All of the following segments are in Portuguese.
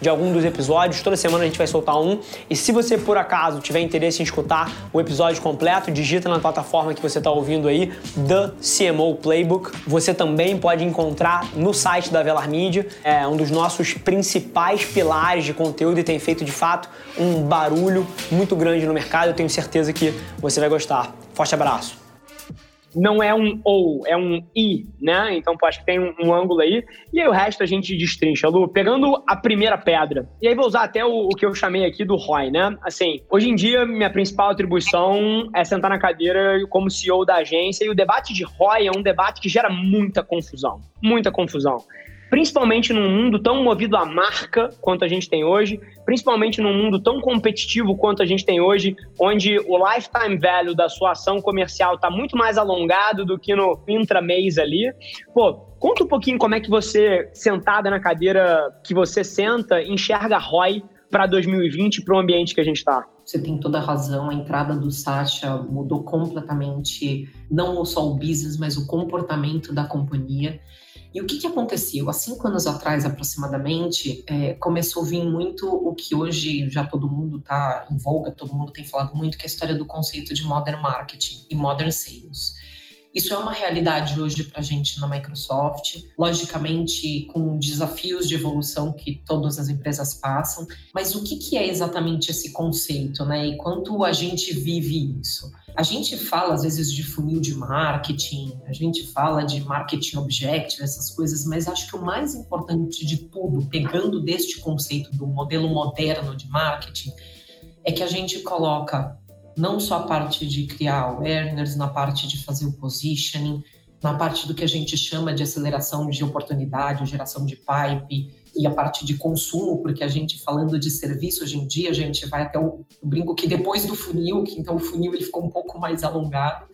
de algum dos episódios. Toda semana a gente vai soltar um. E se você por acaso tiver interesse em escutar o episódio completo, digita na plataforma que você está ouvindo aí, The CMO Playbook. Você também pode encontrar no site da Velar Media, é um dos nossos principais pilares de conteúdo e tem feito de fato um barulho muito grande no mercado. Eu tenho certeza que você vai gostar. Forte abraço não é um ou, é um i, né? Então, pô, acho que tem um, um, ângulo aí. E aí o resto a gente destrincha, Lu. Pegando a primeira pedra. E aí vou usar até o, o, que eu chamei aqui do ROI, né? Assim, hoje em dia, minha principal atribuição é sentar na cadeira como CEO da agência. E o debate de ROI é um debate que gera muita confusão. Muita confusão principalmente num mundo tão movido à marca quanto a gente tem hoje, principalmente num mundo tão competitivo quanto a gente tem hoje, onde o lifetime value da sua ação comercial está muito mais alongado do que no intra-mês ali. Pô, conta um pouquinho como é que você, sentada na cadeira que você senta, enxerga ROI para 2020, para o ambiente que a gente está. Você tem toda a razão, a entrada do Sacha mudou completamente não só o business, mas o comportamento da companhia. E o que, que aconteceu? Há cinco anos atrás, aproximadamente, é, começou a vir muito o que hoje já todo mundo está em voga, todo mundo tem falado muito, que é a história do conceito de modern marketing e modern sales. Isso é uma realidade hoje para a gente na Microsoft, logicamente com desafios de evolução que todas as empresas passam, mas o que, que é exatamente esse conceito, né? E quanto a gente vive isso? A gente fala às vezes de funil de marketing, a gente fala de marketing objective, essas coisas, mas acho que o mais importante de tudo, pegando deste conceito do modelo moderno de marketing, é que a gente coloca não só a parte de criar awareness, na parte de fazer o positioning, na parte do que a gente chama de aceleração de oportunidade, geração de pipe, e a parte de consumo, porque a gente falando de serviço hoje em dia, a gente vai até o brinco que depois do funil, que então o funil ele ficou um pouco mais alongado.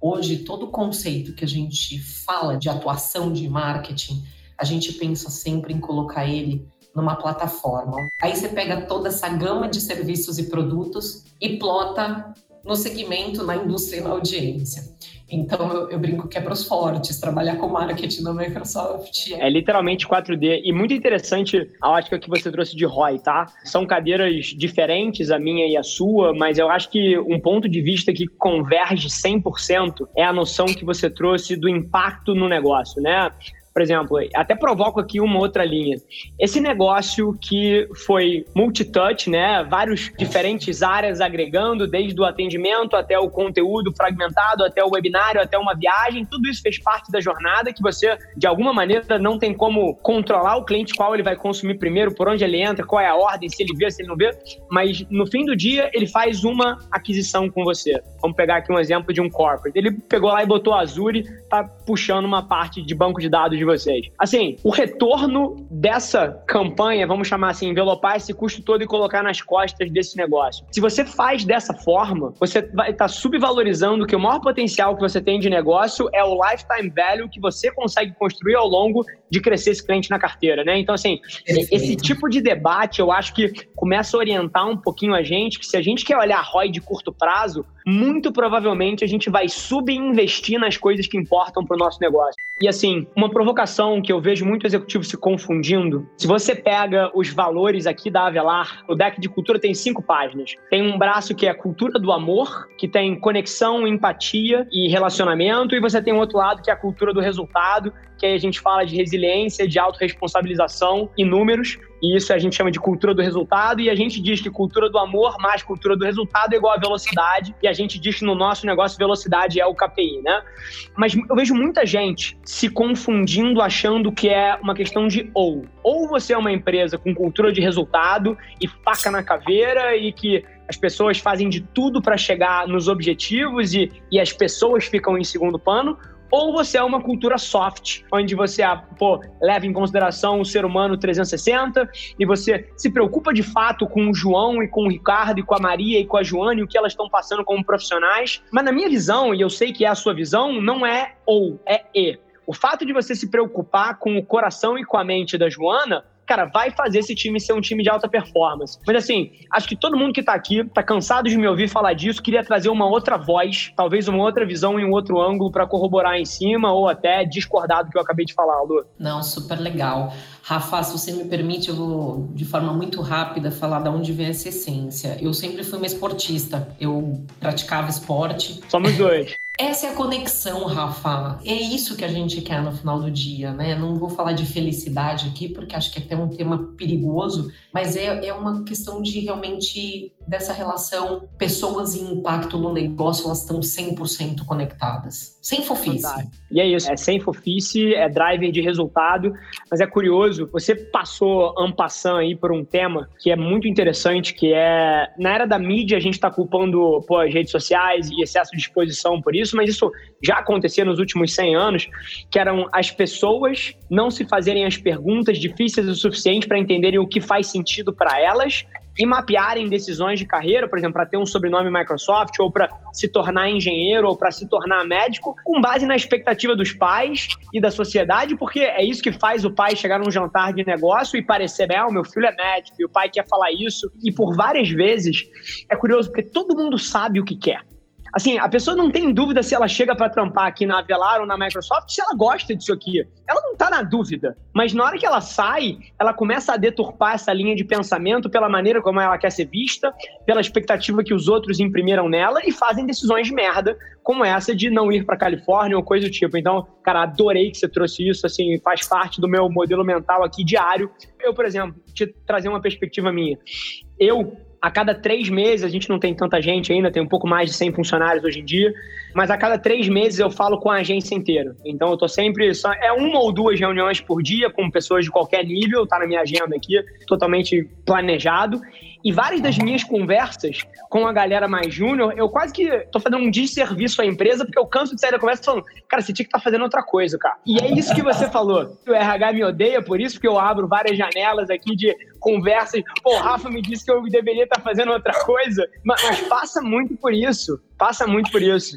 Hoje todo o conceito que a gente fala de atuação de marketing, a gente pensa sempre em colocar ele numa plataforma. Aí você pega toda essa gama de serviços e produtos e plota no segmento, na indústria e na audiência. Então eu, eu brinco que é para os fortes, trabalhar com marketing na Microsoft. É literalmente 4D. E muito interessante a ótica que você trouxe de ROI, tá? São cadeiras diferentes, a minha e a sua, mas eu acho que um ponto de vista que converge 100% é a noção que você trouxe do impacto no negócio, né? Por exemplo, até provoco aqui uma outra linha. Esse negócio que foi multitouch, né? Vários diferentes áreas agregando, desde o atendimento até o conteúdo fragmentado, até o webinário, até uma viagem, tudo isso fez parte da jornada que você, de alguma maneira, não tem como controlar o cliente qual ele vai consumir primeiro, por onde ele entra, qual é a ordem, se ele vê, se ele não vê. Mas no fim do dia, ele faz uma aquisição com você. Vamos pegar aqui um exemplo de um corporate. Ele pegou lá e botou a Azure, tá puxando uma parte de banco de dados de vocês. Assim, o retorno dessa campanha, vamos chamar assim, envelopar esse custo todo e colocar nas costas desse negócio. Se você faz dessa forma, você vai estar tá subvalorizando que o maior potencial que você tem de negócio é o lifetime value que você consegue construir ao longo de crescer esse cliente na carteira, né? Então, assim, esse tipo de debate eu acho que começa a orientar um pouquinho a gente que se a gente quer olhar ROI de curto prazo, muito provavelmente a gente vai subinvestir nas coisas que importam para o nosso negócio. E assim, uma provocação que eu vejo muito executivo se confundindo, se você pega os valores aqui da Avelar, o deck de cultura tem cinco páginas. Tem um braço que é a cultura do amor, que tem conexão, empatia e relacionamento, e você tem um outro lado que é a cultura do resultado, que aí a gente fala de resiliência, de autorresponsabilização e números, e isso a gente chama de cultura do resultado, e a gente diz que cultura do amor mais cultura do resultado é igual a velocidade, e a gente diz que no nosso negócio velocidade é o KPI, né? Mas eu vejo muita gente se confundindo, achando que é uma questão de ou. Ou você é uma empresa com cultura de resultado e faca na caveira e que as pessoas fazem de tudo para chegar nos objetivos e, e as pessoas ficam em segundo plano, ou você é uma cultura soft, onde você pô, leva em consideração o ser humano 360 e você se preocupa de fato com o João e com o Ricardo e com a Maria e com a Joana e o que elas estão passando como profissionais. Mas na minha visão, e eu sei que é a sua visão, não é ou, é e. O fato de você se preocupar com o coração e com a mente da Joana cara, vai fazer esse time ser um time de alta performance. Mas assim, acho que todo mundo que tá aqui tá cansado de me ouvir falar disso, queria trazer uma outra voz, talvez uma outra visão em um outro ângulo para corroborar em cima ou até discordar do que eu acabei de falar, Lu. Não, super legal. Rafa, se você me permite, eu vou de forma muito rápida falar de onde vem essa essência. Eu sempre fui uma esportista, eu praticava esporte. Somos dois. Essa é a conexão, Rafa. É isso que a gente quer no final do dia, né? Não vou falar de felicidade aqui, porque acho que é até um tema perigoso, mas é, é uma questão de realmente dessa relação pessoas e impacto no negócio, elas estão 100% conectadas. Sem fofice. E é isso, é sem fofice, é driver de resultado, mas é curioso, você passou ampassando aí por um tema que é muito interessante, que é, na era da mídia, a gente está culpando pô, as redes sociais e excesso de exposição por isso, mas isso já acontecia nos últimos 100 anos, que eram as pessoas não se fazerem as perguntas difíceis o suficiente para entenderem o que faz sentido para elas e mapearem decisões de carreira, por exemplo, para ter um sobrenome Microsoft, ou para se tornar engenheiro, ou para se tornar médico, com base na expectativa dos pais e da sociedade, porque é isso que faz o pai chegar num jantar de negócio e parecer, ah, o meu filho é médico, e o pai quer falar isso. E por várias vezes, é curioso, porque todo mundo sabe o que quer. Assim, a pessoa não tem dúvida se ela chega para trampar aqui na Avelar ou na Microsoft, se ela gosta disso aqui. Ela não tá na dúvida. Mas na hora que ela sai, ela começa a deturpar essa linha de pensamento pela maneira como ela quer ser vista, pela expectativa que os outros imprimiram nela e fazem decisões de merda, como essa de não ir para Califórnia ou coisa do tipo. Então, cara, adorei que você trouxe isso, assim, faz parte do meu modelo mental aqui diário. Eu, por exemplo, te trazer uma perspectiva minha. Eu a cada três meses, a gente não tem tanta gente ainda, tem um pouco mais de 100 funcionários hoje em dia, mas a cada três meses eu falo com a agência inteira. Então eu tô sempre. Só, é uma ou duas reuniões por dia com pessoas de qualquer nível, tá na minha agenda aqui, totalmente planejado. E várias das minhas conversas com a galera mais júnior, eu quase que tô fazendo um desserviço à empresa, porque eu canso de sair da conversa falando, cara, você tinha que estar tá fazendo outra coisa, cara. E é isso que você falou. O RH me odeia por isso, porque eu abro várias janelas aqui de conversas. Pô, o Rafa me disse que eu deveria estar tá fazendo outra coisa. Mas, mas passa muito por isso. Passa muito por isso.